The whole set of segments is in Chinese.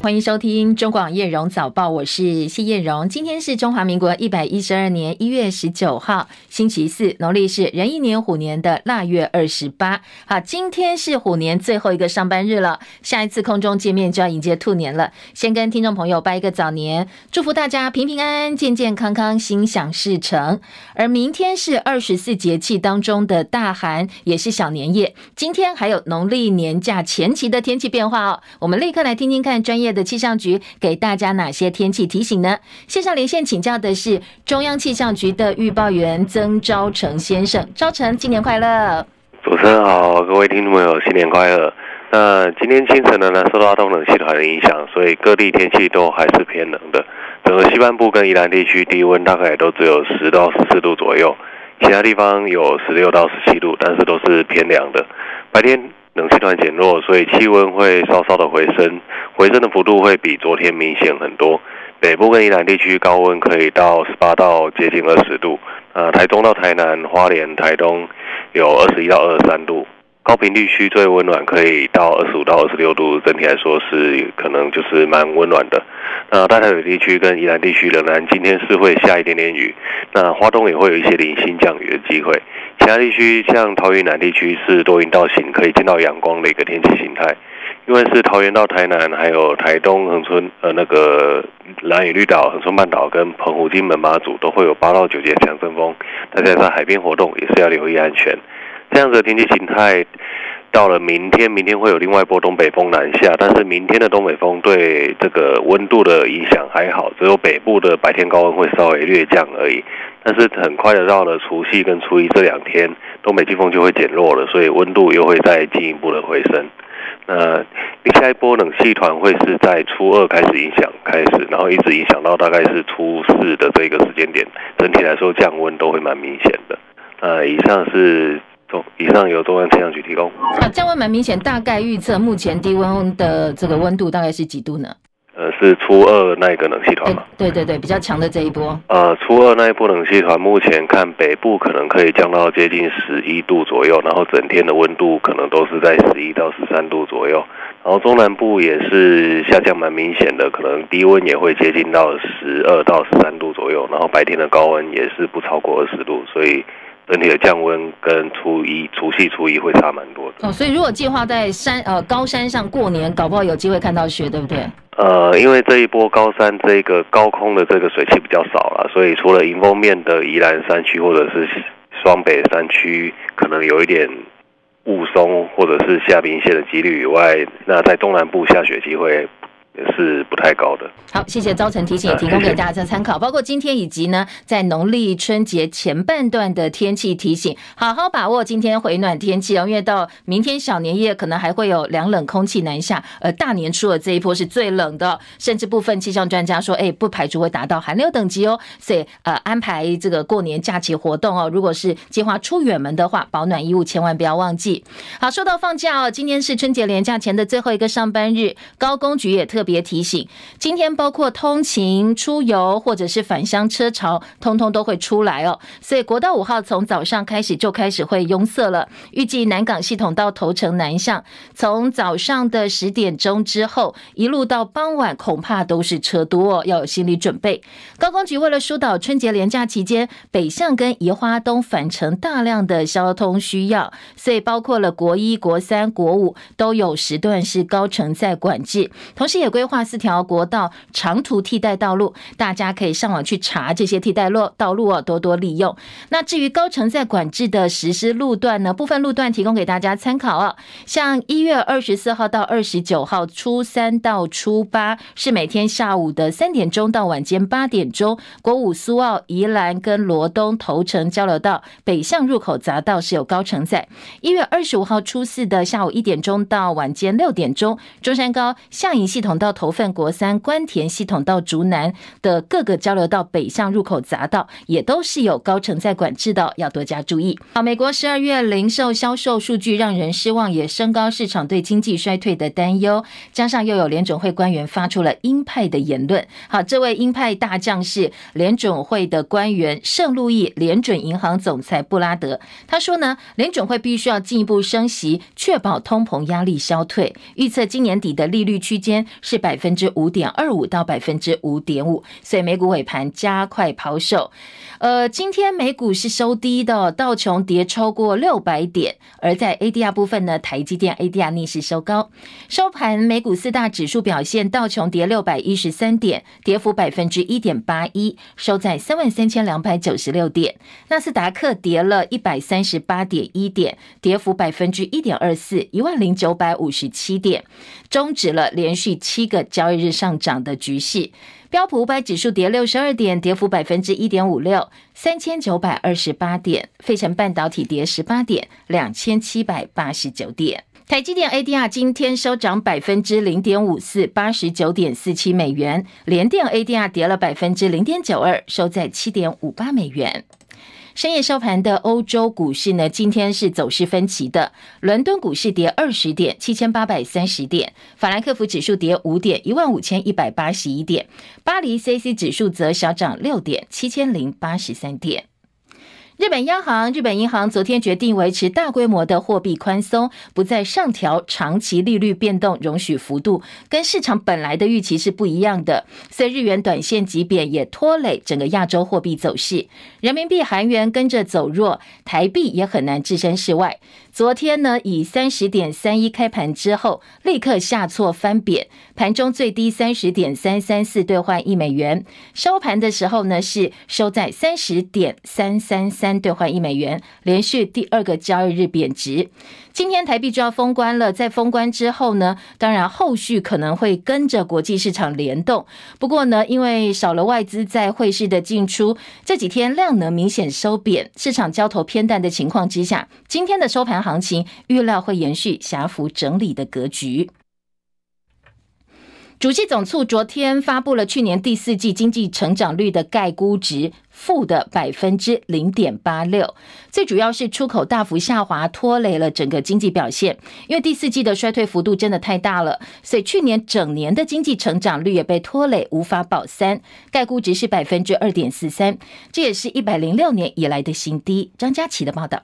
欢迎收听中广叶荣早报，我是谢叶荣。今天是中华民国一百一十二年一月十九号，星期四，农历是壬寅年虎年的腊月二十八。好，今天是虎年最后一个上班日了，下一次空中见面就要迎接兔年了。先跟听众朋友拜一个早年，祝福大家平平安安、健健康康、心想事成。而明天是二十四节气当中的大寒，也是小年夜。今天还有农历年假前期的天气变化哦，我们立刻来听听看专业的气象局给大家哪些天气提醒呢？线上连线请教的是中央气象局的预报员曾昭成先生，昭成，新年快乐！主持人好，各位听众朋友，新年快乐！那今天清晨呢，呢受到东冷气团的影响，所以各地天气都还是偏冷的。整个西半部跟宜兰地区低温大概都只有十到十四度左右，其他地方有十六到十七度，但是都是偏凉的。白天。冷气团减弱，所以气温会稍稍的回升，回升的幅度会比昨天明显很多。北部跟以南地区高温可以到十八到接近二十度，呃，台中到台南、花莲、台东有二十一到二十三度。高屏地区最温暖，可以到二十五到二十六度，整体来说是可能就是蛮温暖的。那大台北地区跟宜兰地区仍然今天是会下一点点雨，那花东也会有一些零星降雨的机会。其他地区像桃园南地区是多云到晴，可以见到阳光的一个天气形态。因为是桃园到台南，还有台东恒春呃那个兰屿绿岛、恒春半岛跟澎湖、金门、马祖都会有八到九节强阵风，大家在海边活动也是要留意安全。这样子的天气形态，到了明天，明天会有另外一波东北风南下，但是明天的东北风对这个温度的影响还好，只有北部的白天高温会稍微略降而已。但是很快的到了除夕跟初一这两天，东北季风就会减弱了，所以温度又会再进一步的回升。那下一波冷气团会是在初二开始影响开始，然后一直影响到大概是初四的这个时间点，整体来说降温都会蛮明显的。呃，以上是。以上由中央气象局提供。啊，降温蛮明显，大概预测目前低温的这个温度大概是几度呢？呃，是初二那个冷气团嘛？对对对，比较强的这一波。呃，初二那一波冷气团，目前看北部可能可以降到接近十一度左右，然后整天的温度可能都是在十一到十三度左右，然后中南部也是下降蛮明显的，可能低温也会接近到十二到十三度左右，然后白天的高温也是不超过二十度，所以。整体的降温跟初一、除夕、初一会差蛮多的哦，所以如果计划在山呃高山上过年，搞不好有机会看到雪，对不对？呃，因为这一波高山这个高空的这个水汽比较少了，所以除了迎风面的宜兰山区或者是双北山区可能有一点雾凇或者是下冰线的几率以外，那在东南部下雪机会。是不太高的。好，谢谢招成提醒，也提供给大家参考。包括今天以及呢，在农历春节前半段的天气提醒，好好把握今天回暖天气哦。因为到明天小年夜，可能还会有凉冷空气南下，而大年初的这一波是最冷的，甚至部分气象专家说，哎，不排除会达到寒流等级哦。所以呃，安排这个过年假期活动哦，如果是计划出远门的话，保暖衣物千万不要忘记。好，说到放假哦，今天是春节连假前的最后一个上班日，高工局也特别。提醒，今天包括通勤、出游或者是返乡车潮，通通都会出来哦。所以国道五号从早上开始就开始会拥塞了。预计南港系统到头城南向，从早上的十点钟之后，一路到傍晚，恐怕都是车多哦，要有心理准备。高公局为了疏导春节连假期间北向跟宜花东返程大量的交通需要，所以包括了国一、国三、国五都有时段是高乘载管制，同时也规划四条国道长途替代道路，大家可以上网去查这些替代路道路哦，多多利用。那至于高乘载管制的实施路段呢，部分路段提供给大家参考哦。像一月二十四号到二十九号，初三到初八是每天下午的三点钟到晚间八点钟，国五苏澳、宜兰跟罗东头城交流道北向入口匝道是有高乘载。一月二十五号初四的下午一点钟到晚间六点钟，中山高下营系统到到头份国三关田系统到竹南的各个交流道北向入口匝道也都是有高乘载管制的，要多加注意。好，美国十二月零售销售数据让人失望，也升高市场对经济衰退的担忧，加上又有联准会官员发出了鹰派的言论。好，这位鹰派大将是联准会的官员圣路易联准银行总裁布拉德，他说呢，联准会必须要进一步升息，确保通膨压力消退，预测今年底的利率区间是百分之五点二五到百分之五点五，所以美股尾盘加快抛售。呃，今天美股是收低的，道琼跌超过六百点，而在 ADR 部分呢，台积电 ADR 逆势收高，收盘美股四大指数表现，道琼跌六百一十三点，跌幅百分之一点八一，收在三万三千两百九十六点，纳斯达克跌了一百三十八点一点，跌幅百分之一点二四，一万零九百五十七点，终止了连续七七个交易日上涨的局势。标普五百指数跌六十二点，跌幅百分之一点五六，三千九百二十八点。费城半导体跌十八点，两千七百八十九点。台积电 ADR 今天收涨百分之零点五四，八十九点四七美元。联电 ADR 跌了百分之零点九二，收在七点五八美元。深夜收盘的欧洲股市呢，今天是走势分歧的。伦敦股市跌二十点，七千八百三十点；法兰克福指数跌五点，一万五千一百八十一点；巴黎 c c 指数则小涨六点，七千零八十三点。日本央行、日本银行昨天决定维持大规模的货币宽松，不再上调长期利率变动容许幅度，跟市场本来的预期是不一样的。所以日元短线级别也拖累整个亚洲货币走势，人民币、韩元跟着走弱，台币也很难置身事外。昨天呢，以三十点三一开盘之后，立刻下挫翻贬，盘中最低三十点三三四兑换一美元，收盘的时候呢是收在三十点三三三兑换一美元，连续第二个交易日贬值。今天台币就要封关了，在封关之后呢，当然后续可能会跟着国际市场联动。不过呢，因为少了外资在汇市的进出，这几天量能明显收贬，市场交投偏淡的情况之下，今天的收盘行情预料会延续狭幅整理的格局。主计总处昨天发布了去年第四季经济成长率的概估值，负的百分之零点八六。最主要是出口大幅下滑，拖累了整个经济表现。因为第四季的衰退幅度真的太大了，所以去年整年的经济成长率也被拖累，无法保三。概估值是百分之二点四三，这也是一百零六年以来的新低。张佳琪的报道。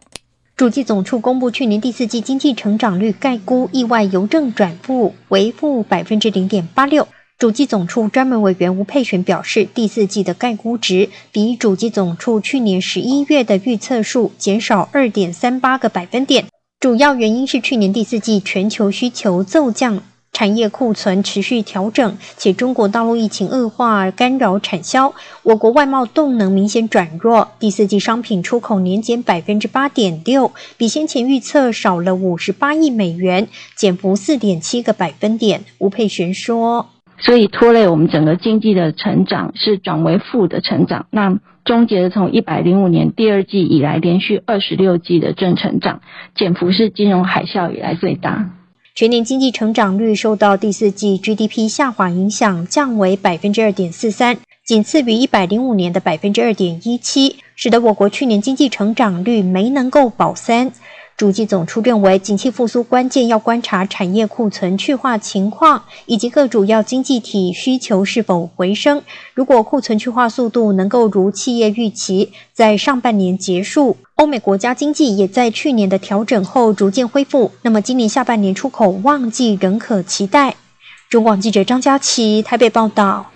主计总处公布去年第四季经济成长率概估，意外由正转负，为负百分之零点八六。主计总处专门委员吴佩璇表示，第四季的概估值比主计总处去年十一月的预测数减少二点三八个百分点，主要原因是去年第四季全球需求骤降。产业库存持续调整，且中国大陆疫情恶化干扰产销，我国外贸动能明显转弱。第四季商品出口年减百分之八点六，比先前预测少了五十八亿美元，减幅四点七个百分点。吴佩璇说：“所以拖累我们整个经济的成长是转为负的成长，那终结了从一百零五年第二季以来连续二十六季的正成长，减幅是金融海啸以来最大。”全年经济成长率受到第四季 GDP 下滑影响，降为百分之二点四三，仅次于一百零五年的百分之二点一七，使得我国去年经济成长率没能够保三。主计总处认为，景气复苏关键要观察产业库存去化情况，以及各主要经济体需求是否回升。如果库存去化速度能够如企业预期，在上半年结束，欧美国家经济也在去年的调整后逐渐恢复，那么今年下半年出口旺季仍可期待。中广记者张佳琪台北报道。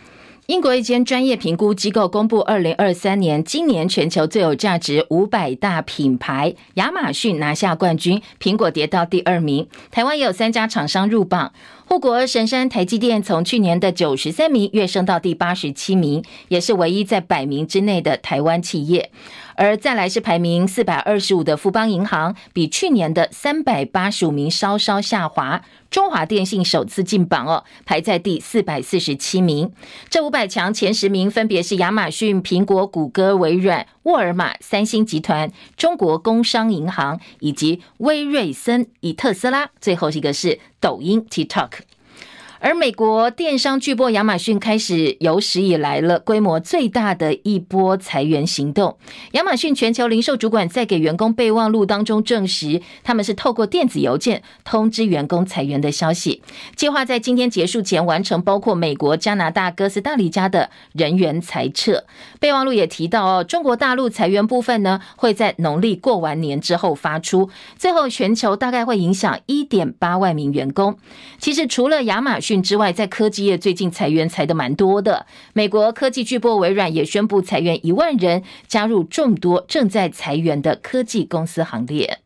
英国一间专业评估机构公布，二零二三年今年全球最有价值五百大品牌，亚马逊拿下冠军，苹果跌到第二名。台湾也有三家厂商入榜，护国神山台积电从去年的九十三名跃升到第八十七名，也是唯一在百名之内的台湾企业。而再来是排名四百二十五的富邦银行，比去年的三百八十五名稍稍下滑。中华电信首次进榜哦，排在第四百四十七名。这五百强前十名分别是亚马逊、苹果、谷歌、微软、沃尔玛、三星集团、中国工商银行以及威瑞森、以特斯拉。最后一个是抖音 TikTok。而美国电商巨擘亚马逊开始有史以来了规模最大的一波裁员行动。亚马逊全球零售主管在给员工备忘录当中证实，他们是透过电子邮件通知员工裁员的消息，计划在今天结束前完成包括美国、加拿大、哥斯达黎加的人员裁撤。备忘录也提到哦，中国大陆裁员部分呢会在农历过完年之后发出，最后全球大概会影响一点八万名员工。其实除了亚马逊。讯之外，在科技业最近裁员裁得蛮多的。美国科技巨擘微软也宣布裁员一万人，加入众多正在裁员的科技公司行列。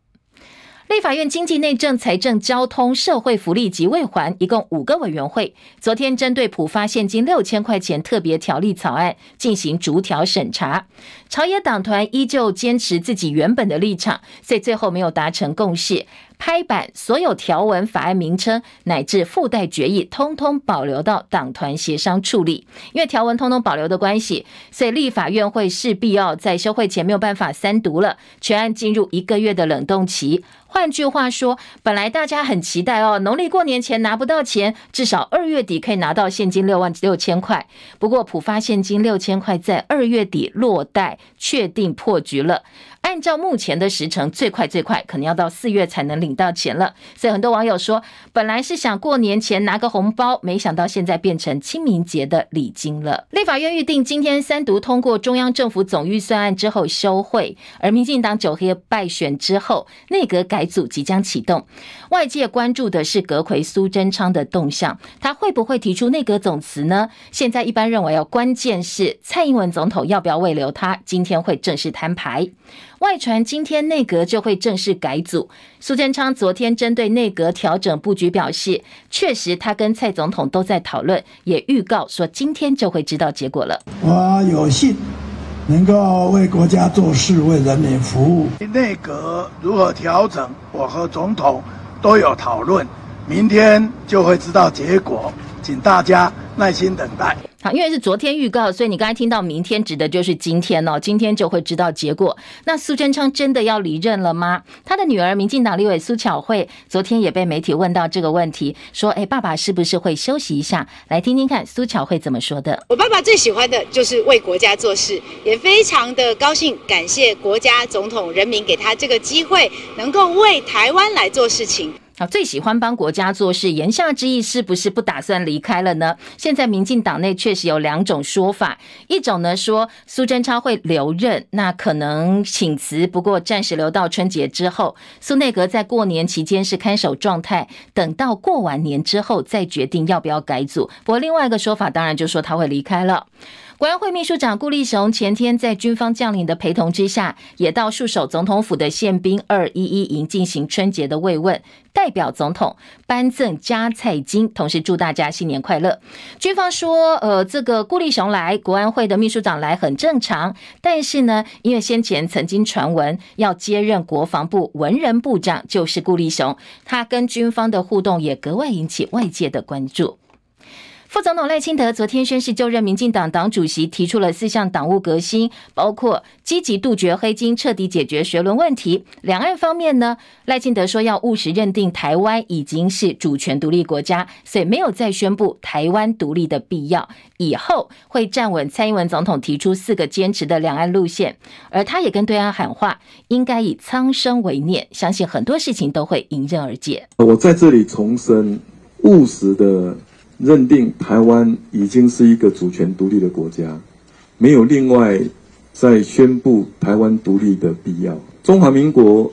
立法院经济内政、财政、交通、社会福利及未还一共五个委员会，昨天针对普发现金六千块钱特别条例草案进行逐条审查。朝野党团依旧坚持自己原本的立场，所以最后没有达成共识。拍板，所有条文、法案名称乃至附带决议，通通保留到党团协商处理。因为条文通通保留的关系，所以立法院会势必要在休会前没有办法三读了，全案进入一个月的冷冻期。换句话说，本来大家很期待哦，农历过年前拿不到钱，至少二月底可以拿到现金六万六千块。不过普发现金六千块在二月底落袋，确定破局了。按照目前的时程，最快最快可能要到四月才能领到钱了。所以很多网友说，本来是想过年前拿个红包，没想到现在变成清明节的礼金了。立法院预定今天三读通过中央政府总预算案之后休会，而民进党九黑败选之后，内阁改组即将启动。外界关注的是阁揆苏贞昌的动向，他会不会提出内阁总辞呢？现在一般认为，要关键是蔡英文总统要不要慰留他，今天会正式摊牌。外传今天内阁就会正式改组。苏贞昌昨天针对内阁调整布局表示，确实他跟蔡总统都在讨论，也预告说今天就会知道结果了。我有幸能够为国家做事，为人民服务。内阁如何调整，我和总统都有讨论，明天就会知道结果，请大家耐心等待。好，因为是昨天预告，所以你刚才听到明天指的就是今天哦。今天就会知道结果。那苏贞昌真的要离任了吗？他的女儿民进党立委苏巧慧昨天也被媒体问到这个问题，说：“哎，爸爸是不是会休息一下？”来听听看苏巧慧怎么说的。我爸爸最喜欢的就是为国家做事，也非常的高兴，感谢国家、总统、人民给他这个机会，能够为台湾来做事情。好，最喜欢帮国家做事，言下之意是不是不打算离开了呢？现在民进党内确实有两种说法，一种呢说苏贞昌会留任，那可能请辞，不过暂时留到春节之后，苏内阁在过年期间是看守状态，等到过完年之后再决定要不要改组。不过另外一个说法，当然就说他会离开了。国安会秘书长顾立雄前天在军方将领的陪同之下，也到驻守总统府的宪兵二一一营进行春节的慰问，代表总统颁赠加菜金，同时祝大家新年快乐。军方说，呃，这个顾立雄来，国安会的秘书长来很正常，但是呢，因为先前曾经传闻要接任国防部文人部长，就是顾立雄，他跟军方的互动也格外引起外界的关注。副总统赖清德昨天宣誓就任民进党党主席，提出了四项党务革新，包括积极杜绝黑金、彻底解决学伦问题。两岸方面呢，赖清德说要务实认定台湾已经是主权独立国家，所以没有再宣布台湾独立的必要。以后会站稳蔡英文总统提出四个坚持的两岸路线，而他也跟对岸喊话，应该以苍生为念，相信很多事情都会迎刃而解。我在这里重申务实的。认定台湾已经是一个主权独立的国家，没有另外再宣布台湾独立的必要。中华民国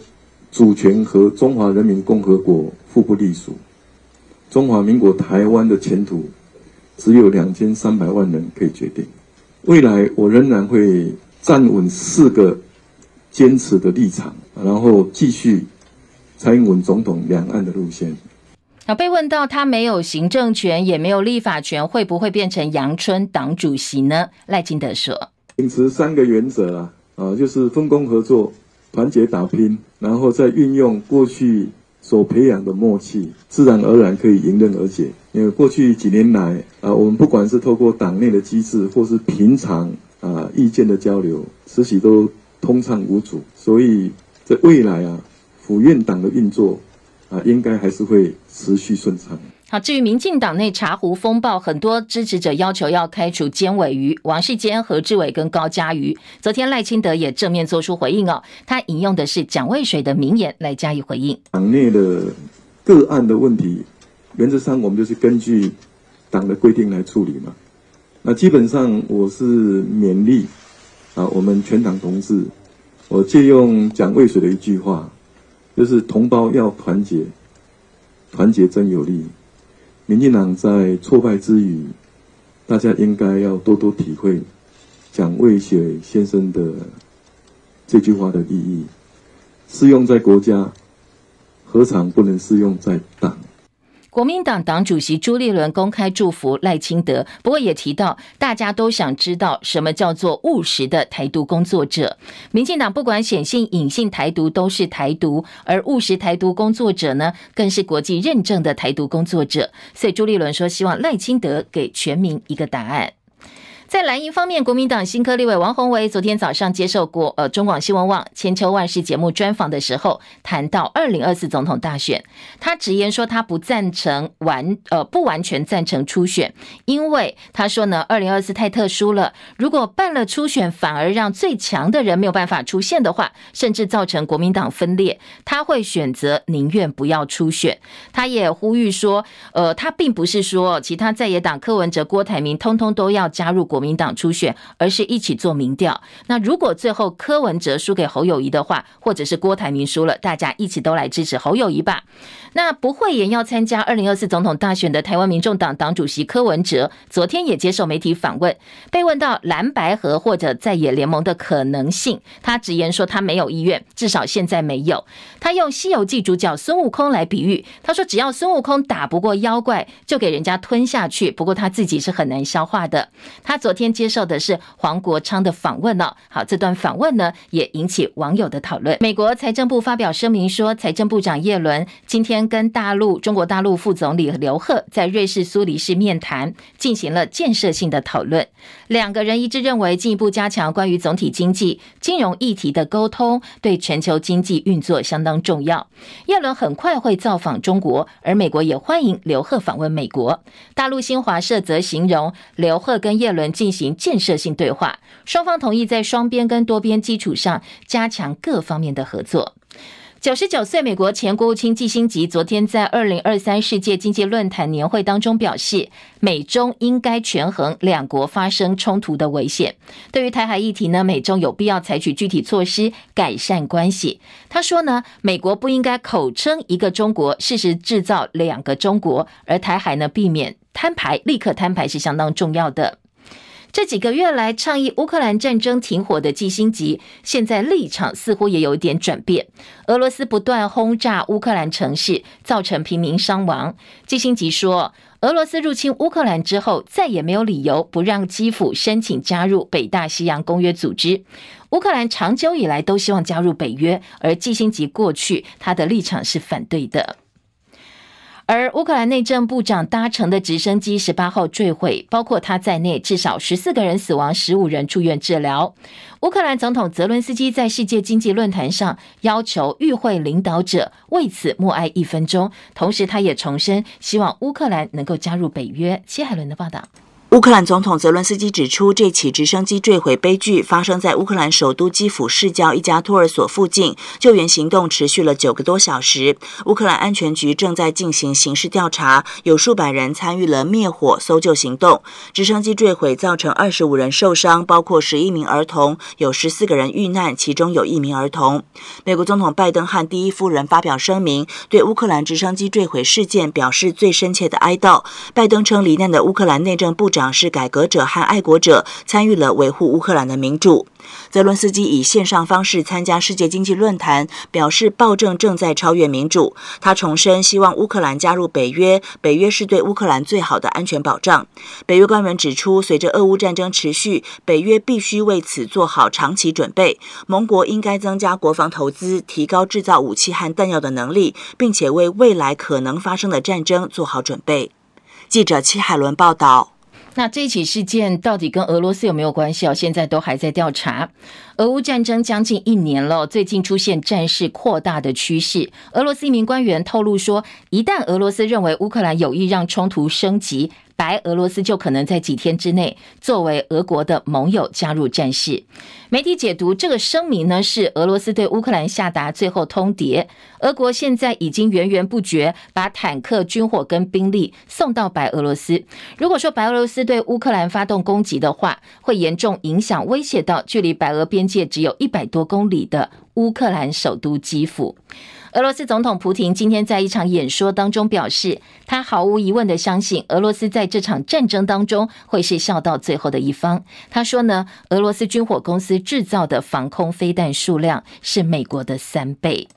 主权和中华人民共和国互不隶属，中华民国台湾的前途只有两千三百万人可以决定。未来我仍然会站稳四个坚持的立场，然后继续蔡英文总统两岸的路线。那被问到他没有行政权，也没有立法权，会不会变成阳春党主席呢？赖清德说：“秉持三个原则啊，啊，就是分工合作、团结打拼，然后再运用过去所培养的默契，自然而然可以迎刃而解。因为过去几年来啊，我们不管是透过党内的机制，或是平常啊意见的交流，慈禧都通畅无阻。所以在未来啊，府院党的运作。”啊，应该还是会持续顺畅。好，至于民进党内茶壶风暴，很多支持者要求要开除监委于王世坚、何志伟跟高嘉瑜。昨天赖清德也正面做出回应哦，他引用的是蒋渭水的名言来加以回应。党内的个案的问题，原则上我们就是根据党的规定来处理嘛。那基本上我是勉励啊，我们全党同志，我借用蒋渭水的一句话。就是同胞要团结，团结真有力。民进党在挫败之余，大家应该要多多体会蒋渭水先生的这句话的意义，适用在国家，何尝不能适用在党？国民党党主席朱立伦公开祝福赖清德，不过也提到，大家都想知道什么叫做务实的台独工作者。民进党不管显性隐性台独都是台独，而务实台独工作者呢，更是国际认证的台独工作者。所以朱立伦说，希望赖清德给全民一个答案。在蓝营方面，国民党新科立委王宏伟昨天早上接受过呃中广新闻网千秋万世节目专访的时候，谈到二零二四总统大选，他直言说他不赞成完呃不完全赞成初选，因为他说呢二零二四太特殊了，如果办了初选，反而让最强的人没有办法出现的话，甚至造成国民党分裂，他会选择宁愿不要初选。他也呼吁说，呃他并不是说其他在野党柯文哲、郭台铭通通都要加入国。国民党初选，而是一起做民调。那如果最后柯文哲输给侯友谊的话，或者是郭台铭输了，大家一起都来支持侯友谊吧。那不讳言要参加二零二四总统大选的台湾民众党党主席柯文哲，昨天也接受媒体访问，被问到蓝白合或者在野联盟的可能性，他直言说他没有意愿，至少现在没有。他用《西游记》主角孙悟空来比喻，他说只要孙悟空打不过妖怪，就给人家吞下去。不过他自己是很难消化的。他昨昨天接受的是黄国昌的访问了。好，这段访问呢也引起网友的讨论。美国财政部发表声明说，财政部长叶伦今天。跟大陆中国大陆副总理刘鹤在瑞士苏黎世面谈，进行了建设性的讨论。两个人一致认为，进一步加强关于总体经济、金融议题的沟通，对全球经济运作相当重要。叶伦很快会造访中国，而美国也欢迎刘鹤访问美国。大陆新华社则形容刘鹤跟叶伦进行建设性对话，双方同意在双边跟多边基础上加强各方面的合作。九十九岁美国前国务卿季辛吉昨天在二零二三世界经济论坛年会当中表示，美中应该权衡两国发生冲突的危险。对于台海议题呢，美中有必要采取具体措施改善关系。他说呢，美国不应该口称一个中国，事实制造两个中国，而台海呢，避免摊牌，立刻摊牌是相当重要的。这几个月来倡议乌克兰战争停火的季辛吉，现在立场似乎也有点转变。俄罗斯不断轰炸乌克兰城市，造成平民伤亡。季辛吉说，俄罗斯入侵乌克兰之后，再也没有理由不让基辅申请加入北大西洋公约组织。乌克兰长久以来都希望加入北约，而季辛吉过去他的立场是反对的。而乌克兰内政部长搭乘的直升机十八号坠毁，包括他在内，至少十四个人死亡，十五人住院治疗。乌克兰总统泽伦斯基在世界经济论坛上要求与会领导者为此默哀一分钟，同时他也重申希望乌克兰能够加入北约。谢海伦的报道。乌克兰总统泽伦斯基指出，这起直升机坠毁悲剧发生在乌克兰首都基辅市郊一家托儿所附近，救援行动持续了九个多小时。乌克兰安全局正在进行刑事调查，有数百人参与了灭火搜救行动。直升机坠毁造成二十五人受伤，包括十一名儿童，有十四个人遇难，其中有一名儿童。美国总统拜登和第一夫人发表声明，对乌克兰直升机坠毁事件表示最深切的哀悼。拜登称，罹难的乌克兰内政部长。党是改革者和爱国者，参与了维护乌克兰的民主。泽伦斯基以线上方式参加世界经济论坛，表示暴政正在超越民主。他重申希望乌克兰加入北约，北约是对乌克兰最好的安全保障。北约官员指出，随着俄乌战争持续，北约必须为此做好长期准备。盟国应该增加国防投资，提高制造武器和弹药的能力，并且为未来可能发生的战争做好准备。记者戚海伦报道。那这起事件到底跟俄罗斯有没有关系？哦，现在都还在调查。俄乌战争将近一年了，最近出现战事扩大的趋势。俄罗斯一名官员透露说，一旦俄罗斯认为乌克兰有意让冲突升级，白俄罗斯就可能在几天之内作为俄国的盟友加入战事。媒体解读这个声明呢，是俄罗斯对乌克兰下达最后通牒。俄国现在已经源源不绝把坦克、军火跟兵力送到白俄罗斯。如果说白俄罗斯对乌克兰发动攻击的话，会严重影响、威胁到距离白俄边界只有一百多公里的乌克兰首都基辅。俄罗斯总统普廷今天在一场演说当中表示，他毫无疑问的相信俄罗斯在这场战争当中会是笑到最后的一方。他说呢，俄罗斯军火公司制造的防空飞弹数量是美国的三倍。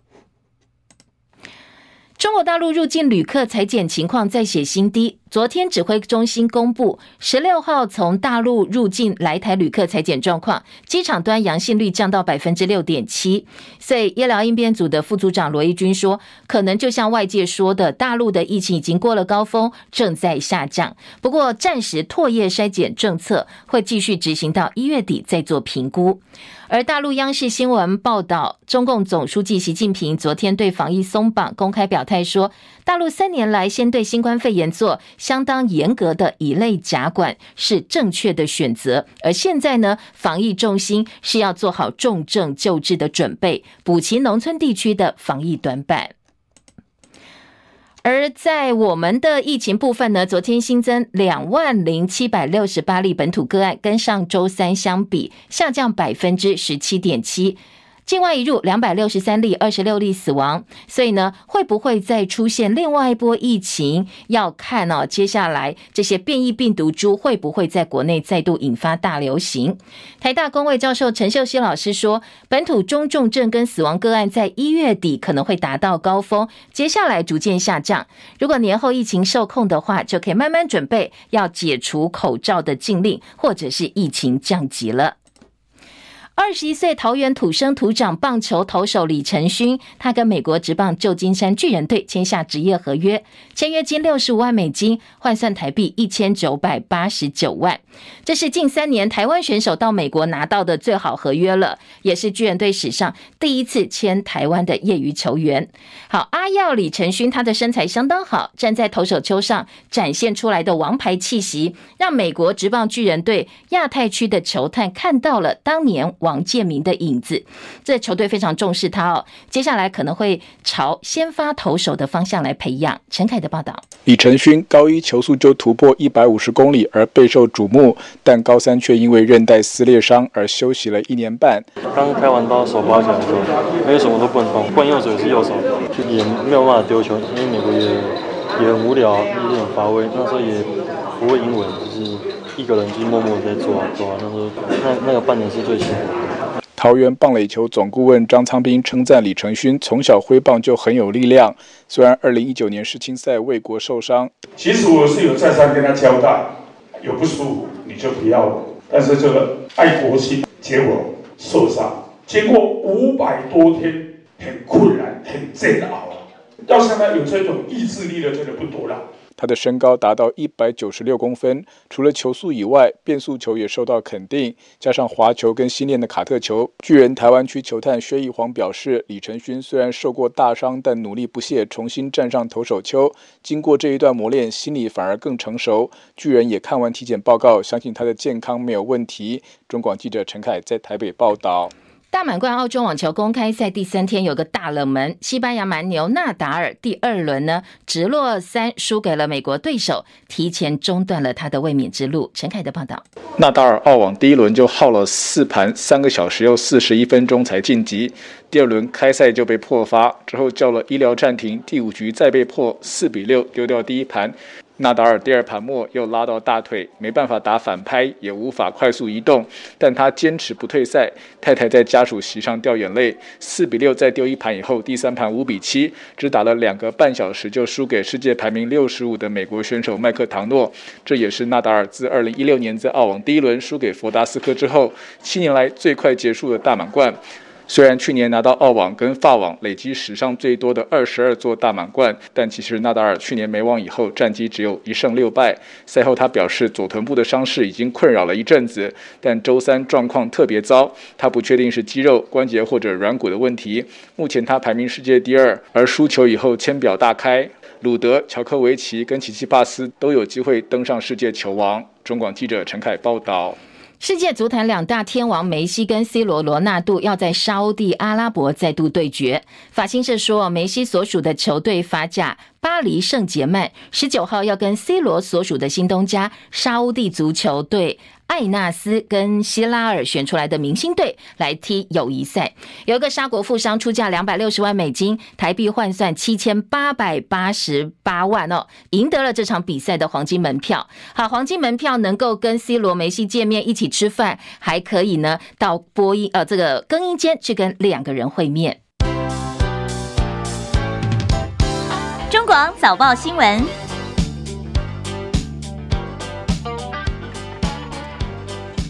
中国大陆入境旅客裁减情况再写新低。昨天指挥中心公布，十六号从大陆入境来台旅客采检状况，机场端阳性率降到百分之六点七。所以医疗应变组的副组长罗一军说，可能就像外界说的，大陆的疫情已经过了高峰，正在下降。不过暂时唾液筛检政策会继续执行到一月底再做评估。而大陆央视新闻报道，中共总书记习近平昨天对防疫松绑公开表态说，大陆三年来先对新冠肺炎做相当严格的乙类甲管是正确的选择，而现在呢，防疫重心是要做好重症救治的准备，补齐农村地区的防疫短板。而在我们的疫情部分呢，昨天新增两万零七百六十八例本土个案，跟上周三相比下降百分之十七点七。境外移入两百六十三例，二十六例死亡，所以呢，会不会再出现另外一波疫情？要看哦，接下来这些变异病毒株会不会在国内再度引发大流行？台大公卫教授陈秀熙老师说，本土中重症跟死亡个案在一月底可能会达到高峰，接下来逐渐下降。如果年后疫情受控的话，就可以慢慢准备要解除口罩的禁令，或者是疫情降级了。二十一岁桃园土生土长棒球投手李承勋，他跟美国职棒旧金山巨人队签下职业合约，签约金六十五万美金，换算台币一千九百八十九万。这是近三年台湾选手到美国拿到的最好合约了，也是巨人队史上第一次签台湾的业余球员。好，阿耀李承勋，他的身材相当好，站在投手丘上展现出来的王牌气息，让美国职棒巨人队亚太区的球探看到了当年。王建民的影子，这球队非常重视他哦。接下来可能会朝先发投手的方向来培养。陈凯的报道：李承勋高一球速就突破一百五十公里而备受瞩目，但高三却因为韧带撕裂伤而休息了一年半。刚开完刀手包起来的时候，没有什么都不能动，惯右手也是右手，也没有办法丢球，因为美国也也很无聊，也很乏味。那时候也不会英文，就是。一个人就默默在做啊做啊，那时候那那个半年是最辛苦的。桃园棒垒球总顾问张昌斌称赞李承勋从小挥棒就很有力量，虽然二零一九年世青赛为国受伤。其实我是有再三跟他交代，有不舒服你就不要了。但是这个爱国心，结果受伤，经过五百多天很困难、很煎熬，要像他有这种意志力的，真的不多了。他的身高达到一百九十六公分，除了球速以外，变速球也受到肯定，加上滑球跟新练的卡特球。巨人台湾区球探薛逸煌表示，李承勋虽然受过大伤，但努力不懈，重新站上投手丘。经过这一段磨练，心理反而更成熟。巨人也看完体检报告，相信他的健康没有问题。中广记者陈凯在台北报道。大满贯澳洲网球公开赛第三天有个大冷门，西班牙蛮牛纳达尔第二轮呢直落三输给了美国对手，提前中断了他的卫冕之路。陈凯的报道：纳达尔澳网第一轮就耗了四盘，三个小时又四十一分钟才晋级，第二轮开赛就被破发，之后叫了医疗暂停，第五局再被破四比六丢掉第一盘。纳达尔第二盘末又拉到大腿，没办法打反拍，也无法快速移动，但他坚持不退赛。太太在家属席上掉眼泪。四比六再丢一盘以后，第三盘五比七，只打了两个半小时就输给世界排名六十五的美国选手麦克唐诺。这也是纳达尔自二零一六年在澳网第一轮输给佛达斯科之后，七年来最快结束的大满贯。虽然去年拿到澳网跟法网累积史上最多的二十二座大满贯，但其实纳达尔去年美网以后战绩只有一胜六败。赛后他表示左臀部的伤势已经困扰了一阵子，但周三状况特别糟。他不确定是肌肉、关节或者软骨的问题。目前他排名世界第二，而输球以后签表大开，鲁德、乔科维奇跟奇奇帕斯都有机会登上世界球王。中广记者陈凯报道。世界足坛两大天王梅西跟 C 罗罗纳度要在沙地阿拉伯再度对决。法新社说，梅西所属的球队法甲巴黎圣杰曼十九号要跟 C 罗所属的新东家沙乌地足球队。艾纳斯跟希拉尔选出来的明星队来踢友谊赛，有一个沙国富商出价两百六十万美金，台币换算七千八百八十八万哦，赢得了这场比赛的黄金门票。好，黄金门票能够跟 C 罗、梅西见面，一起吃饭，还可以呢到播音呃这个更衣间去跟两个人会面。广早报新闻。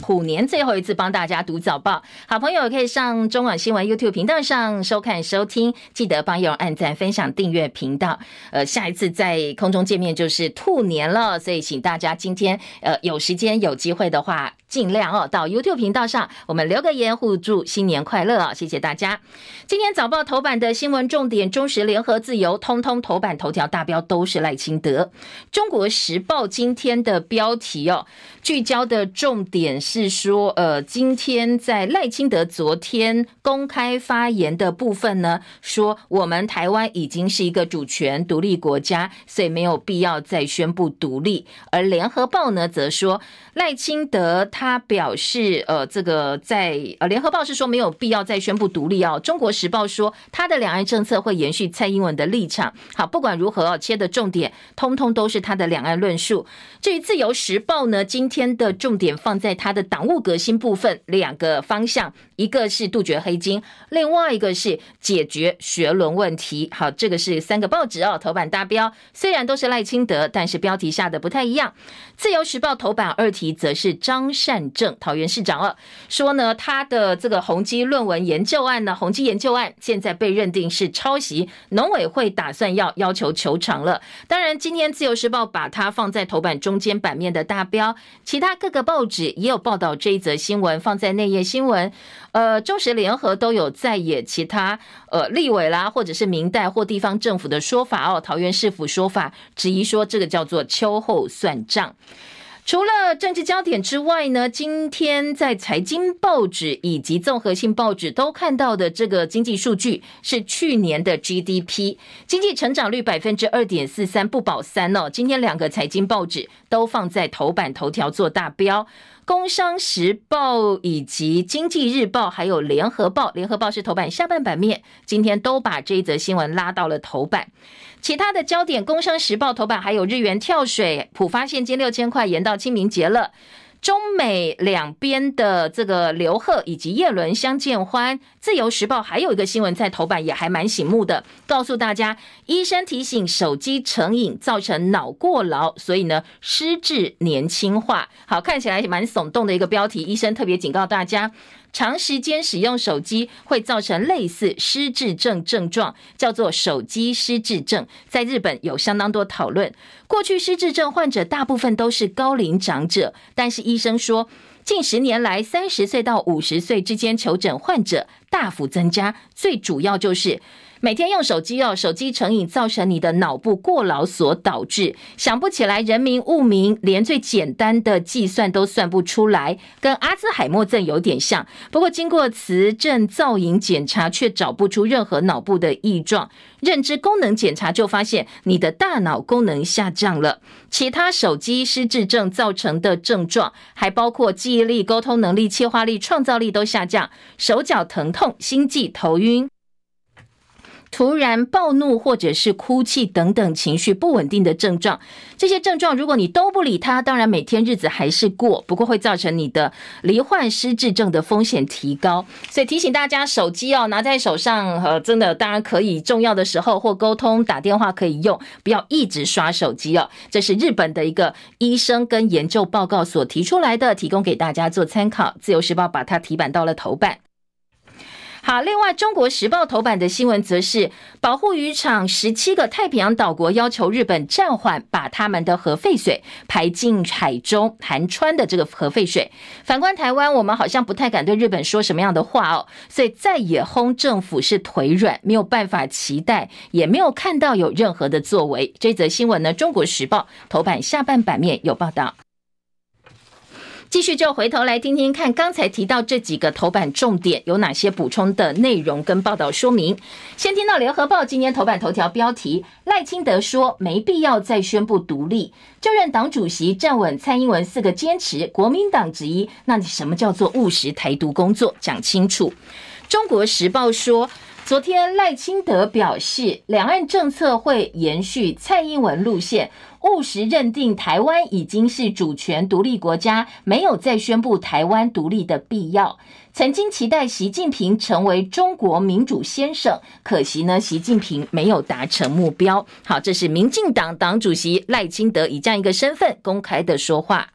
虎年最后一次帮大家读早报，好朋友可以上中广新闻 YouTube 频道上收看收听，记得帮友按赞、分享、订阅频道。呃，下一次在空中见面就是兔年了，所以请大家今天呃有时间有机会的话。尽量哦，到 YouTube 频道上，我们留个言，互祝新年快乐啊！谢谢大家。今天早报头版的新闻重点，中时、联合、自由，通通头版头条大标都是赖清德。中国时报今天的标题哦，聚焦的重点是说，呃，今天在赖清德昨天公开发言的部分呢，说我们台湾已经是一个主权独立国家，所以没有必要再宣布独立。而联合报呢，则说赖清德。他表示，呃，这个在呃，联合报是说没有必要再宣布独立哦。中国时报说，他的两岸政策会延续蔡英文的立场。好，不管如何哦，切的重点通通都是他的两岸论述。至于自由时报呢，今天的重点放在他的党务革新部分，两个方向，一个是杜绝黑金，另外一个是解决学伦问题。好，这个是三个报纸哦，头版大标虽然都是赖清德，但是标题下的不太一样。自由时报头版二题则是张善。善政桃园市长啊，说呢，他的这个宏基论文研究案呢，宏基研究案现在被认定是抄袭，农委会打算要要求求偿了。当然，今天自由时报把它放在头版中间版面的大标，其他各个报纸也有报道这一则新闻，放在内页新闻。呃，中时联合都有在野其他呃立委啦，或者是民代或地方政府的说法哦，桃园市府说法质疑说这个叫做秋后算账。除了政治焦点之外呢，今天在财经报纸以及综合性报纸都看到的这个经济数据是去年的 GDP 经济成长率百分之二点四三，不保三哦。今天两个财经报纸都放在头版头条做大标。工商时报以及经济日报，还有联合报，联合报是头版下半版面，今天都把这一则新闻拉到了头版。其他的焦点，工商时报头版还有日元跳水，普发现金六千块延到清明节了。中美两边的这个刘鹤以及叶伦相见欢，自由时报还有一个新闻在头版也还蛮醒目的，告诉大家，医生提醒手机成瘾造成脑过劳，所以呢失智年轻化。好，看起来蛮耸动的一个标题，医生特别警告大家。长时间使用手机会造成类似失智症症状，叫做手机失智症。在日本有相当多讨论。过去失智症患者大部分都是高龄长者，但是医生说，近十年来三十岁到五十岁之间求诊患者大幅增加，最主要就是。每天用手机哦，手机成瘾造成你的脑部过劳所导致，想不起来人名物名，连最简单的计算都算不出来，跟阿兹海默症有点像。不过经过磁振造影检查，却找不出任何脑部的异状。认知功能检查就发现你的大脑功能下降了。其他手机失智症造成的症状还包括记忆力、沟通能力、切化力、创造力都下降，手脚疼痛、痛心悸、头晕。突然暴怒或者是哭泣等等情绪不稳定的症状，这些症状如果你都不理它，当然每天日子还是过，不过会造成你的罹患失智症的风险提高。所以提醒大家，手机哦拿在手上，呃，真的当然可以重要的时候或沟通打电话可以用，不要一直刷手机哦。这是日本的一个医生跟研究报告所提出来的，提供给大家做参考。自由时报把它提版到了头版。好，另外，《中国时报》头版的新闻则是保护渔场十七个太平洋岛国要求日本暂缓把他们的核废水排进海中，含氚的这个核废水。反观台湾，我们好像不太敢对日本说什么样的话哦，所以再也轰政府是腿软，没有办法期待，也没有看到有任何的作为。这则新闻呢，《中国时报》头版下半版面有报道。继续就回头来听听看，刚才提到这几个头版重点有哪些补充的内容跟报道说明。先听到联合报今天头版头条标题：赖清德说没必要再宣布独立，就任党主席站稳蔡英文四个坚持。国民党之一，那你什么叫做务实台独工作？讲清楚。中国时报说。昨天赖清德表示，两岸政策会延续蔡英文路线，务实认定台湾已经是主权独立国家，没有再宣布台湾独立的必要。曾经期待习近平成为中国民主先生，可惜呢，习近平没有达成目标。好，这是民进党党主席赖清德以这样一个身份公开的说话。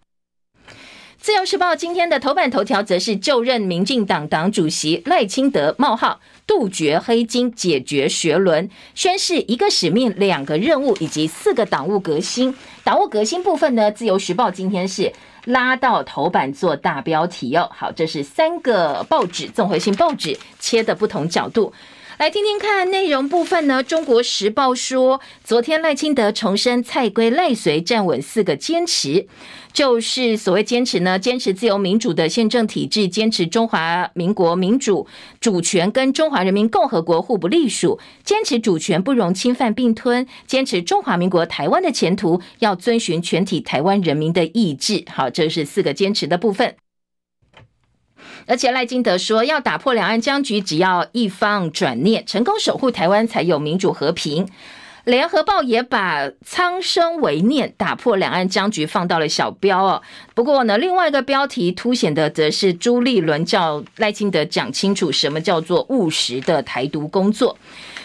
自由时报今天的头版头条则是就任民进党党主席赖清德冒号杜绝黑金，解决学伦，宣誓一个使命、两个任务以及四个党务革新。党务革新部分呢，自由时报今天是拉到头版做大标题哦。好，这是三个报纸综合性报纸切的不同角度。来听听看内容部分呢。中国时报说，昨天赖清德重申蔡归赖随站稳四个坚持，就是所谓坚持呢，坚持自由民主的宪政体制，坚持中华民国民主主权跟中华人民共和国互不隶属，坚持主权不容侵犯并吞，坚持中华民国台湾的前途要遵循全体台湾人民的意志。好，这是四个坚持的部分。而且赖金德说，要打破两岸僵局，只要一方转念，成功守护台湾，才有民主和平。联合报也把苍生为念，打破两岸僵局放到了小标哦。不过呢，另外一个标题凸显的则是朱立伦叫赖清德讲清楚什么叫做务实的台独工作。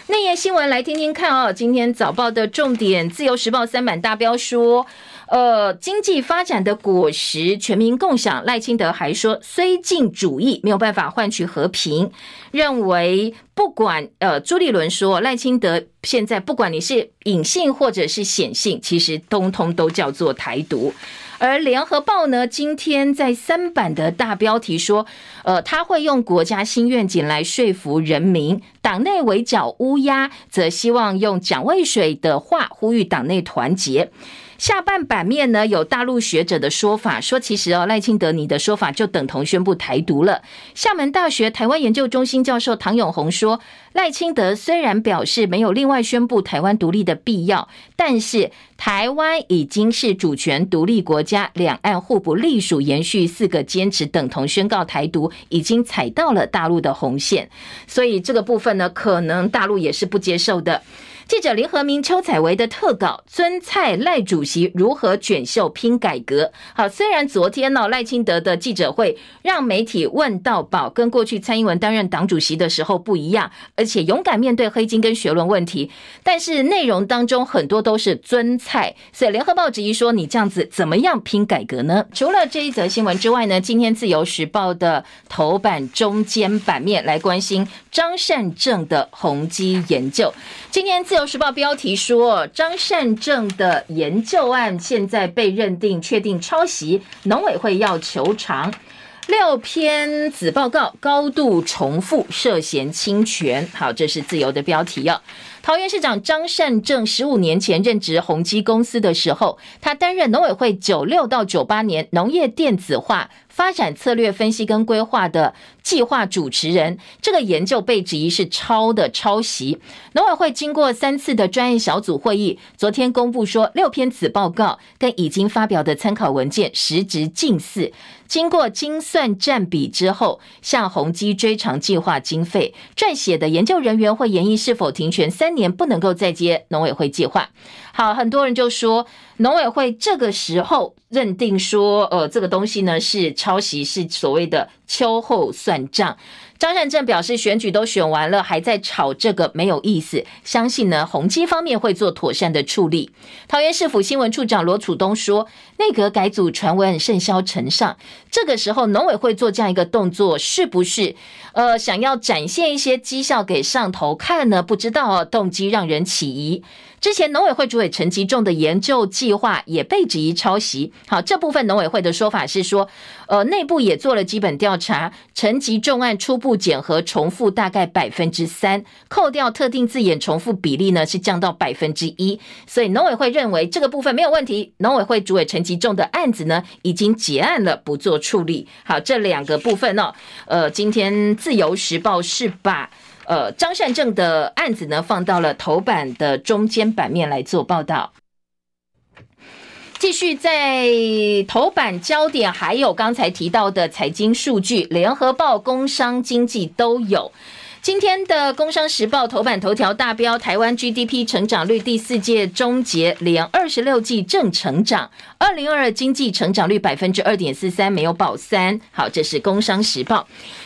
内页新闻来听听看哦。今天早报的重点，自由时报三版大标说。呃，经济发展的果实全民共享。赖清德还说，绥靖主义没有办法换取和平，认为不管呃，朱立伦说赖清德现在不管你是隐性或者是显性，其实通通都叫做台独。而联合报呢，今天在三版的大标题说，呃，他会用国家新愿景来说服人民，党内围剿乌鸦，则希望用蒋渭水的话呼吁党内团结。下半版面呢，有大陆学者的说法，说其实哦，赖清德你的说法就等同宣布台独了。厦门大学台湾研究中心教授唐永红说，赖清德虽然表示没有另外宣布台湾独立的必要，但是台湾已经是主权独立国家，两岸互不隶属，延续四个坚持，等同宣告台独，已经踩到了大陆的红线，所以这个部分呢，可能大陆也是不接受的。记者林和明、邱采维的特稿：尊蔡赖主席如何卷袖拼改革？好，虽然昨天呢赖清德的记者会让媒体问到宝，跟过去蔡英文担任党主席的时候不一样，而且勇敢面对黑金跟学伦问题，但是内容当中很多都是尊蔡，所以联合报质疑说，你这样子怎么样拼改革呢？除了这一则新闻之外呢，今天自由时报的头版中间版面来关心张善政的宏基研究，今天自由。《时报》标题说，张善政的研究案现在被认定确定抄袭，农委会要求偿。六篇子报告高度重复，涉嫌侵权。好，这是自由的标题哦。桃园市长张善政十五年前任职宏基公司的时候，他担任农委会九六到九八年农业电子化发展策略分析跟规划的计划主持人。这个研究被质疑是抄的抄袭。农委会经过三次的专业小组会议，昨天公布说，六篇子报告跟已经发表的参考文件实质近似。经过精算占比之后，向宏基追偿计划经费。撰写的研究人员会研议是否停权三年，不能够再接农委会计划。好，很多人就说农委会这个时候认定说，呃，这个东西呢是抄袭，是所谓的秋后算账。张善政表示，选举都选完了，还在吵这个没有意思。相信呢，宏基方面会做妥善的处理。桃园市府新闻处长罗楚东说，内阁改组传闻甚嚣尘上，这个时候农委会做这样一个动作，是不是呃想要展现一些绩效给上头看呢？不知道哦，动机让人起疑。之前农委会主委陈吉仲的研究计划也被质疑抄袭。好，这部分农委会的说法是说，呃，内部也做了基本调查，陈吉仲案初步检核重复大概百分之三，扣掉特定字眼重复比例呢是降到百分之一，所以农委会认为这个部分没有问题。农委会主委陈吉仲的案子呢已经结案了，不做处理。好，这两个部分呢，呃，今天自由时报是把。呃，张善政的案子呢，放到了头版的中间版面来做报道。继续在头版焦点，还有刚才提到的财经数据，联合报、工商经济都有。今天的《工商时报》头版头条大标：台湾 GDP 成长率第四届终结连二十六季正成长，二零二二经济成长率百分之二点四三，没有保三。好，这是《工商时报》。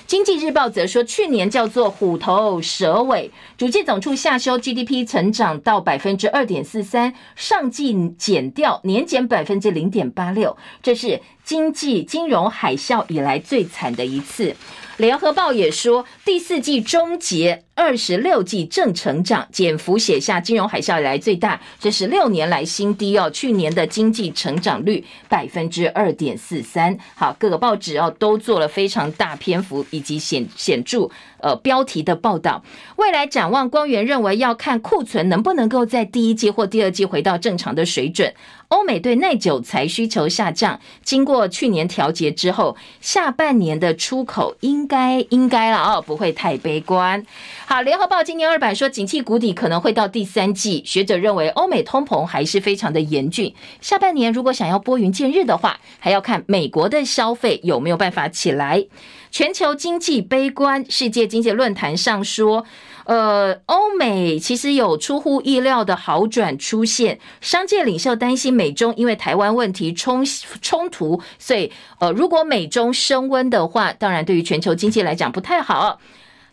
经济日报则说，去年叫做虎头蛇尾，主计总处下修 GDP 成长到百分之二点四三，上季减掉年减百分之零点八六，这是经济金融海啸以来最惨的一次。联合报也说，第四季终结，二十六季正成长，减幅写下金融海啸以来最大，这是六年来新低哦。去年的经济成长率百分之二点四三。好，各个报纸哦都做了非常大篇幅以及显显著呃标题的报道。未来展望，光源认为要看库存能不能够在第一季或第二季回到正常的水准。欧美对耐久材需求下降，经过去年调节之后，下半年的出口应该应该了哦，不会太悲观。好，联合报今年二版说，景气谷底可能会到第三季。学者认为，欧美通膨还是非常的严峻，下半年如果想要拨云见日的话，还要看美国的消费有没有办法起来。全球经济悲观，世界经济论坛上说。呃，欧美其实有出乎意料的好转出现，商界领袖担心美中因为台湾问题冲冲突，所以呃，如果美中升温的话，当然对于全球经济来讲不太好。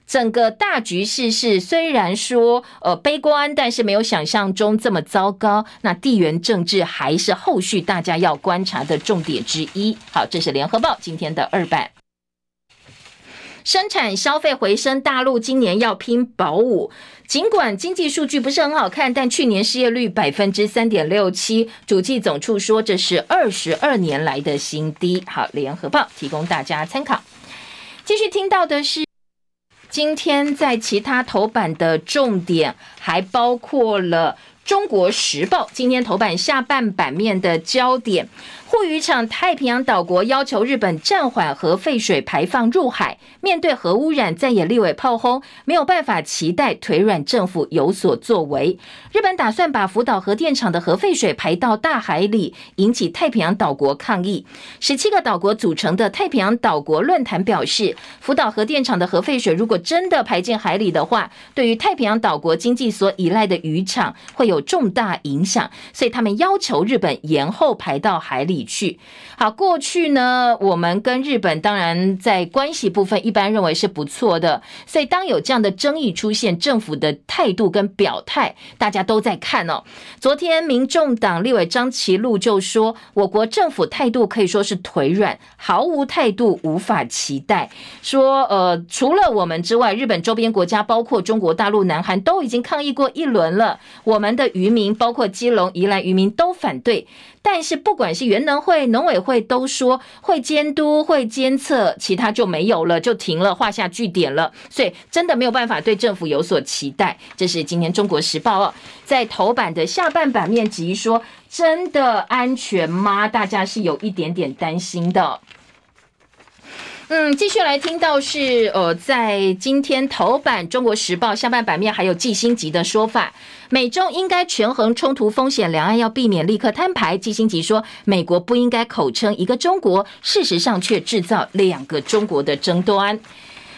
整个大局势是虽然说呃悲观，但是没有想象中这么糟糕。那地缘政治还是后续大家要观察的重点之一。好，这是联合报今天的二版。生产消费回升，大陆今年要拼保五。尽管经济数据不是很好看，但去年失业率百分之三点六七，主计总处说这是二十二年来的新低。好，联合报提供大家参考。继续听到的是，今天在其他头版的重点，还包括了中国时报今天头版下半版面的焦点。护渔场太平洋岛国要求日本暂缓核废水排放入海，面对核污染，在野立委炮轰，没有办法期待腿软政府有所作为。日本打算把福岛核电厂的核废水排到大海里，引起太平洋岛国抗议。十七个岛国组成的太平洋岛国论坛表示，福岛核电厂的核废水如果真的排进海里的话，对于太平洋岛国经济所依赖的渔场会有重大影响，所以他们要求日本延后排到海里。去好，过去呢，我们跟日本当然在关系部分一般认为是不错的，所以当有这样的争议出现，政府的态度跟表态，大家都在看哦。昨天，民众党立委张其禄就说，我国政府态度可以说是腿软，毫无态度，无法期待。说，呃，除了我们之外，日本周边国家，包括中国大陆、南韩，都已经抗议过一轮了。我们的渔民，包括基隆、宜兰渔民都反对。但是不管是原能会、农委会都说会监督、会监测，其他就没有了，就停了，画下句点了。所以真的没有办法对政府有所期待。这是今天《中国时报》哦，在头版的下半版面及说：“真的安全吗？”大家是有一点点担心的。嗯，继续来听到是呃，在今天头版《中国时报》下半版面还有季辛吉的说法。美中应该权衡冲突风险，两岸要避免立刻摊牌。季辛吉说，美国不应该口称一个中国，事实上却制造两个中国的争端。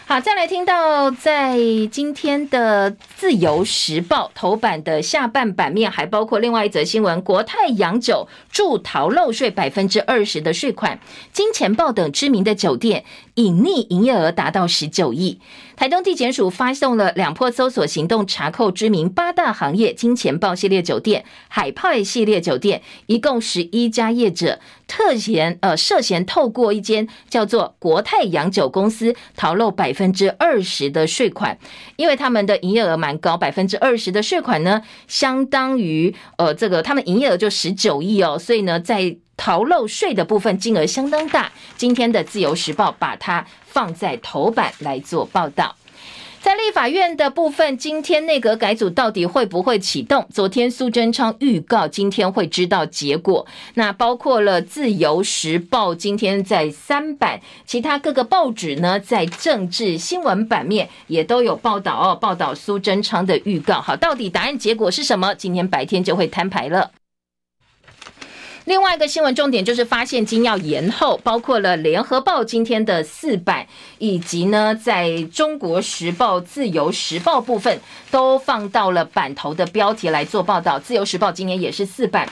好，再来听到在今天的《自由时报》头版的下半版面，还包括另外一则新闻：国泰洋酒助逃漏税百分之二十的税款，金钱豹等知名的酒店隐匿营业额达到十九亿。台东地检署发送了两破搜索行动，查扣知名八大行业金钱豹系列酒店、海派系列酒店，一共十一家业者，特嫌呃涉嫌透过一间叫做国泰洋酒公司逃漏百分之二十的税款，因为他们的营业额蛮高，百分之二十的税款呢，相当于呃这个他们营业额就十九亿哦，所以呢，在逃漏税的部分金额相当大。今天的自由时报把它放在头版来做报道。在立法院的部分，今天内阁改组到底会不会启动？昨天苏贞昌预告今天会知道结果。那包括了《自由时报》今天在三版，其他各个报纸呢，在政治新闻版面也都有报道哦，报道苏贞昌的预告。好，到底答案结果是什么？今天白天就会摊牌了。另外一个新闻重点就是发现金要延后，包括了联合报今天的四版，以及呢在中国时报、自由时报部分都放到了版头的标题来做报道。自由时报今年也是四版。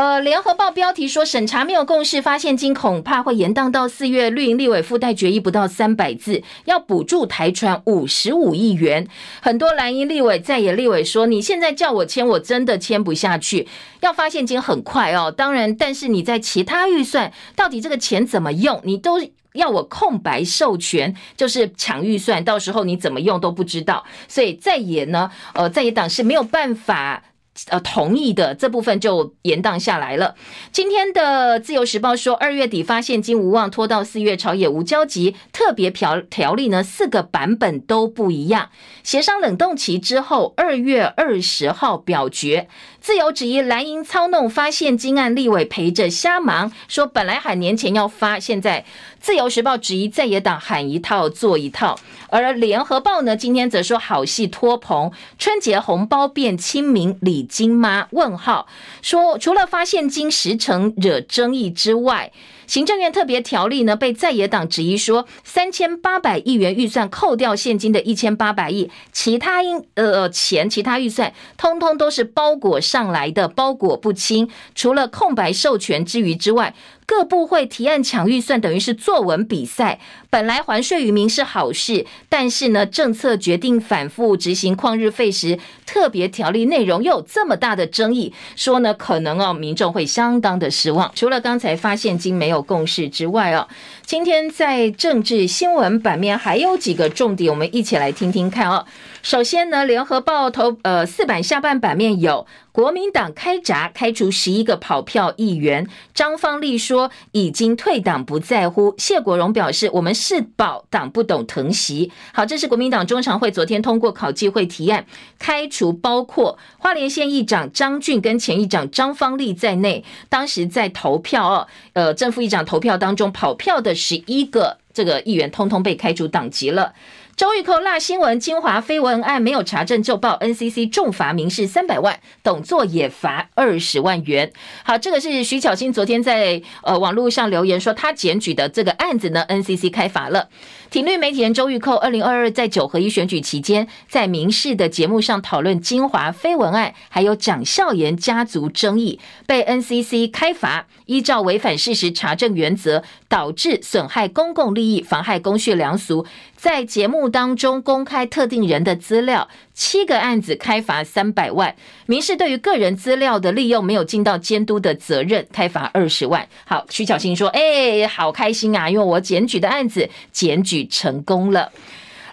呃，联合报标题说审查没有共识，发现金恐怕会延宕到四月。绿营立委附带决议不到三百字，要补助台船五十五亿元。很多蓝营立委在野立委说，你现在叫我签，我真的签不下去。要发现金很快哦，当然，但是你在其他预算，到底这个钱怎么用，你都要我空白授权，就是抢预算，到时候你怎么用都不知道。所以在野呢，呃，在野党是没有办法。呃，同意的这部分就延宕下来了。今天的自由时报说，二月底发现金无望，拖到四月朝野无交集。特别条条例呢，四个版本都不一样。协商冷冻期之后，二月二十号表决。自由质疑蓝营操弄发现金案，立委陪着瞎忙，说本来喊年前要发，现在自由时报质疑在野党喊一套做一套，而联合报呢，今天则说好戏拖棚，春节红包变清明礼金吗？问号，说除了发现金时成惹争议之外。行政院特别条例呢，被在野党质疑说，三千八百亿元预算扣掉现金的一千八百亿，其他应呃钱，其他预算通通都是包裹上来的，包裹不清。除了空白授权之余之外，各部会提案抢预算，等于是作文比赛。本来还税于民是好事，但是呢，政策决定反复执行旷日费时，特别条例内容又有这么大的争议，说呢，可能哦，民众会相当的失望。除了刚才发现金没有共识之外哦，今天在政治新闻版面还有几个重点，我们一起来听听看哦。首先呢，联合报头呃四版下半版面有。国民党开闸，开除十一个跑票议员。张方丽说已经退党，不在乎。谢国荣表示，我们是保党，不懂疼惜。好，这是国民党中常会昨天通过考纪会提案，开除包括花莲县议长张俊跟前议长张方丽在内，当时在投票哦，呃，正副议长投票当中跑票的十一个这个议员，通通被开除党籍了。周玉蔻辣新闻，金华绯闻案没有查证就报 NCC 重罚民事三百万，董座也罚二十万元。好，这个是徐巧芯昨天在呃网络上留言说，他检举的这个案子呢，NCC 开罚了。挺绿媒体人周玉蔻，二零二二在九合一选举期间，在民事的节目上讨论金华绯闻案，还有蒋孝严家族争议，被 NCC 开罚，依照违反事实查证原则，导致损害公共利益、妨害公序良俗，在节目当中公开特定人的资料。七个案子开罚三百万，民事对于个人资料的利用没有尽到监督的责任，开罚二十万。好，徐巧芯说：“哎、好开心啊，因为我检举的案子检举成功了。”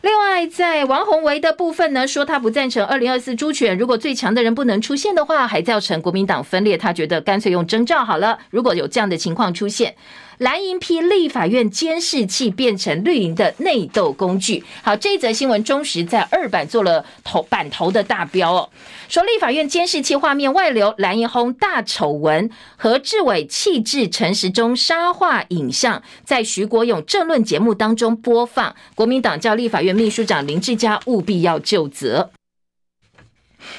另外，在王宏维的部分呢，说他不赞成二零二四猪选，如果最强的人不能出现的话，还造成国民党分裂，他觉得干脆用征兆好了。如果有这样的情况出现。蓝营批立法院监视器变成绿营的内斗工具。好，这一则新闻中时在二版做了头版头的大标哦，说立法院监视器画面外流，蓝营轰大丑闻，何志伟弃置陈时中沙画影像，在徐国勇政论节目当中播放，国民党叫立法院秘书长林志嘉务必要就责。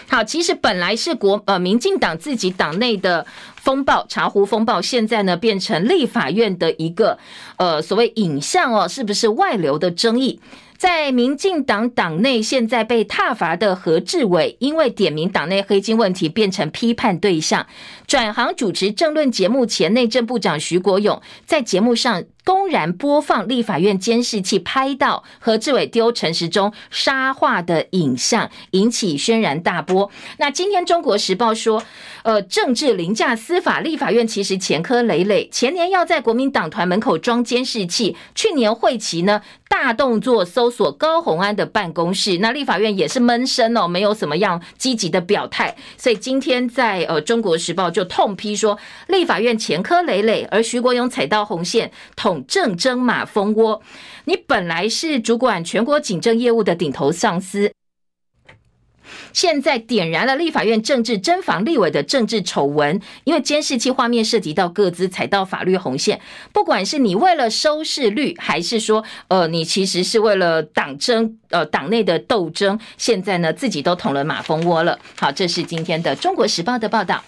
好，其实本来是国呃民进党自己党内的风暴，茶壶风暴，现在呢变成立法院的一个呃所谓影像哦，是不是外流的争议？在民进党党内现在被挞伐的何志伟，因为点名党内黑金问题，变成批判对象，转行主持政论节目。前内政部长徐国勇在节目上公然播放立法院监视器拍到何志伟丢陈时中沙画的影像，引起轩然大波。那今天《中国时报》说，呃，政治凌驾司法，立法院其实前科累累，前年要在国民党团门口装监视器，去年会期呢大动作搜索高虹安的办公室，那立法院也是闷声哦，没有什么样积极的表态，所以今天在呃《中国时报》就痛批说，立法院前科累累，而徐国勇踩到红线，捅政争马蜂窝。你本来是主管全国警政业务的顶头上司。现在点燃了立法院政治侦防立委的政治丑闻，因为监视器画面涉及到各自，踩到法律红线。不管是你为了收视率，还是说，呃，你其实是为了党争，呃，党内的斗争，现在呢，自己都捅了马蜂窝了。好，这是今天的《中国时报》的报道。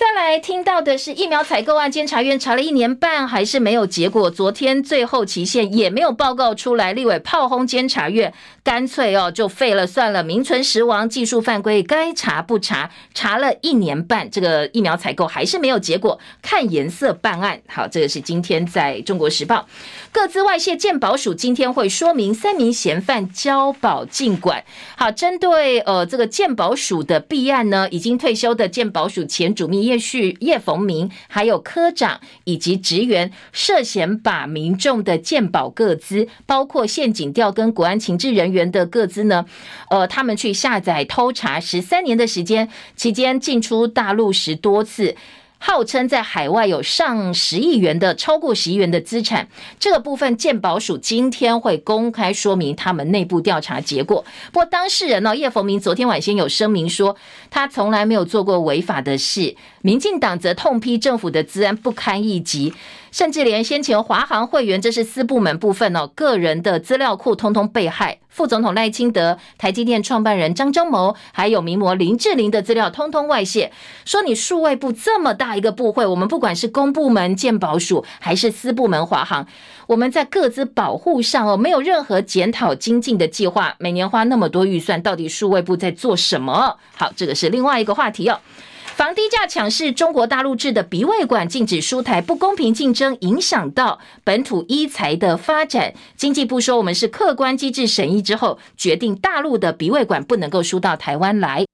再来听到的是疫苗采购案，监察院查了一年半还是没有结果。昨天最后期限也没有报告出来，立委炮轰监察院，干脆哦就废了算了，名存实亡，技术犯规，该查不查？查了一年半，这个疫苗采购还是没有结果，看颜色办案。好，这个是今天在中国时报，各资外泄，鉴宝署今天会说明三名嫌犯交保尽管。好，针对呃这个鉴宝署的弊案呢，已经退休的鉴宝署前主秘。叶旭、叶逢明，还有科长以及职员涉嫌把民众的鉴保个资，包括陷阱调跟国安情治人员的各资呢，呃，他们去下载偷查十三年的时间，期间进出大陆十多次。号称在海外有上十亿元的，超过十亿元的资产，这个部分鉴宝署今天会公开说明他们内部调查结果。不过当事人呢，叶逢明昨天晚先有声明说，他从来没有做过违法的事。民进党则痛批政府的资安不堪一击。甚至连先前华航会员，这是私部门部分哦，个人的资料库通通被害。副总统赖清德、台积电创办人张忠谋，还有名模林志玲的资料通通外泄。说你数位部这么大一个部会，我们不管是公部门健保署，还是私部门华航，我们在各自保护上哦，没有任何检讨精进的计划。每年花那么多预算，到底数位部在做什么？好，这个是另外一个话题哦。房低价抢是中国大陆制的鼻胃管禁止输台，不公平竞争影响到本土医材的发展。经济部说，我们是客观机制审议之后，决定大陆的鼻胃管不能够输到台湾来。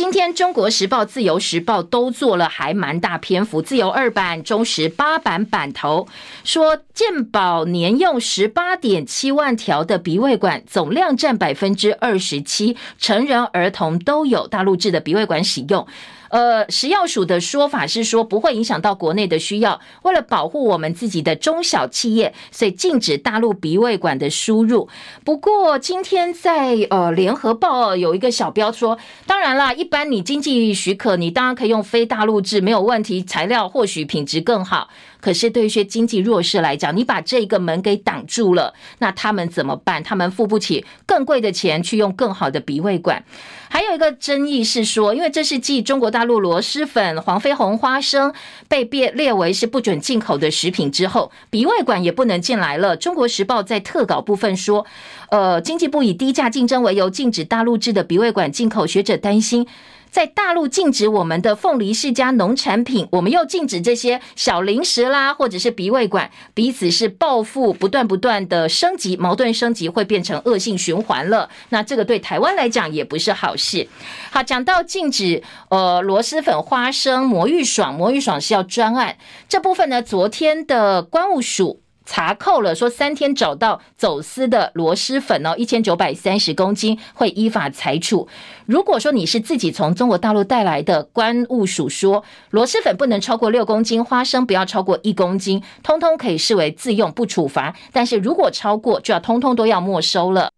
今天《中国时报》《自由时报》都做了还蛮大篇幅，自由二版、中时八版版头说，健保年用十八点七万条的鼻胃管总量占百分之二十七，成人儿童都有大陆制的鼻胃管使用。呃，食药署的说法是说不会影响到国内的需要，为了保护我们自己的中小企业，所以禁止大陆鼻胃管的输入。不过今天在呃联合报有一个小标说，当然啦，一般你经济许可，你当然可以用非大陆制没有问题，材料或许品质更好。可是对一些经济弱势来讲，你把这个门给挡住了，那他们怎么办？他们付不起更贵的钱去用更好的鼻胃管。还有一个争议是说，因为这是继中国大陆螺蛳粉、黄飞鸿花生被列列为是不准进口的食品之后，鼻胃管也不能进来了。中国时报在特稿部分说，呃，经济部以低价竞争为由禁止大陆制的鼻胃管进口，学者担心。在大陆禁止我们的凤梨世家农产品，我们又禁止这些小零食啦，或者是鼻胃管，彼此是报复，不断不断的升级，矛盾升级会变成恶性循环了。那这个对台湾来讲也不是好事。好，讲到禁止呃螺蛳粉、花生、魔芋爽，魔芋爽是要专案这部分呢，昨天的关务署。查扣了，说三天找到走私的螺蛳粉哦，一千九百三十公斤，会依法裁处。如果说你是自己从中国大陆带来的，关务署说螺蛳粉不能超过六公斤，花生不要超过一公斤，通通可以视为自用，不处罚。但是如果超过，就要通通都要没收了。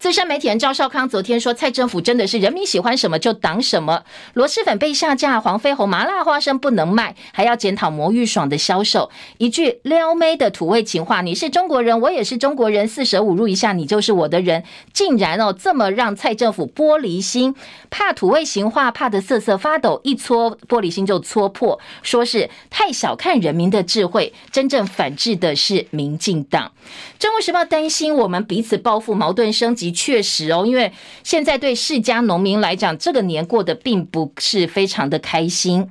资深媒体人赵少康昨天说，蔡政府真的是人民喜欢什么就挡什么。螺蛳粉被下架，黄飞鸿麻辣花生不能卖，还要检讨魔芋爽的销售。一句撩妹的土味情话，你是中国人，我也是中国人，四舍五入一下，你就是我的人，竟然哦这么让蔡政府玻璃心，怕土味情话，怕得瑟瑟发抖，一搓玻璃心就搓破，说是太小看人民的智慧，真正反制的是民进党。中国时报担心我们彼此报复，矛盾升级。确实哦，因为现在对世家农民来讲，这个年过得并不是非常的开心。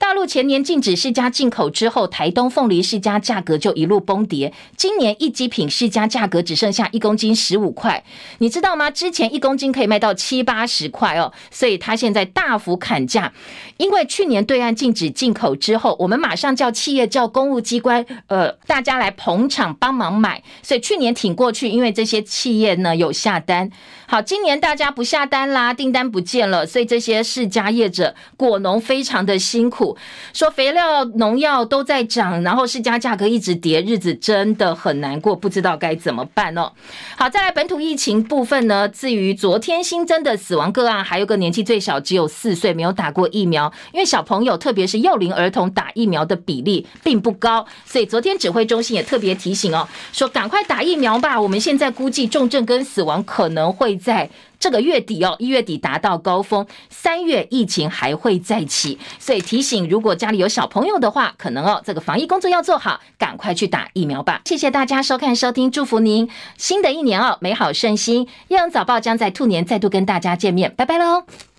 大陆前年禁止释迦进口之后，台东凤梨释迦价格就一路崩跌。今年一级品释迦价格只剩下一公斤十五块，你知道吗？之前一公斤可以卖到七八十块哦，所以它现在大幅砍价。因为去年对岸禁止进口之后，我们马上叫企业、叫公务机关，呃，大家来捧场帮忙买，所以去年挺过去，因为这些企业呢有下单。好，今年大家不下单啦，订单不见了，所以这些释迦业者、果农非常的辛苦，说肥料、农药都在涨，然后市价价格一直跌，日子真的很难过，不知道该怎么办哦。好，再来本土疫情部分呢，至于昨天新增的死亡个案，还有个年纪最小只有四岁，没有打过疫苗，因为小朋友特别是幼龄儿童打疫苗的比例并不高，所以昨天指挥中心也特别提醒哦，说赶快打疫苗吧，我们现在估计重症跟死亡可能会。在这个月底哦，一月底达到高峰，三月疫情还会再起，所以提醒，如果家里有小朋友的话，可能哦，这个防疫工作要做好，赶快去打疫苗吧。谢谢大家收看收听，祝福您新的一年哦，美好顺心。夜阳早报将在兔年再度跟大家见面，拜拜喽。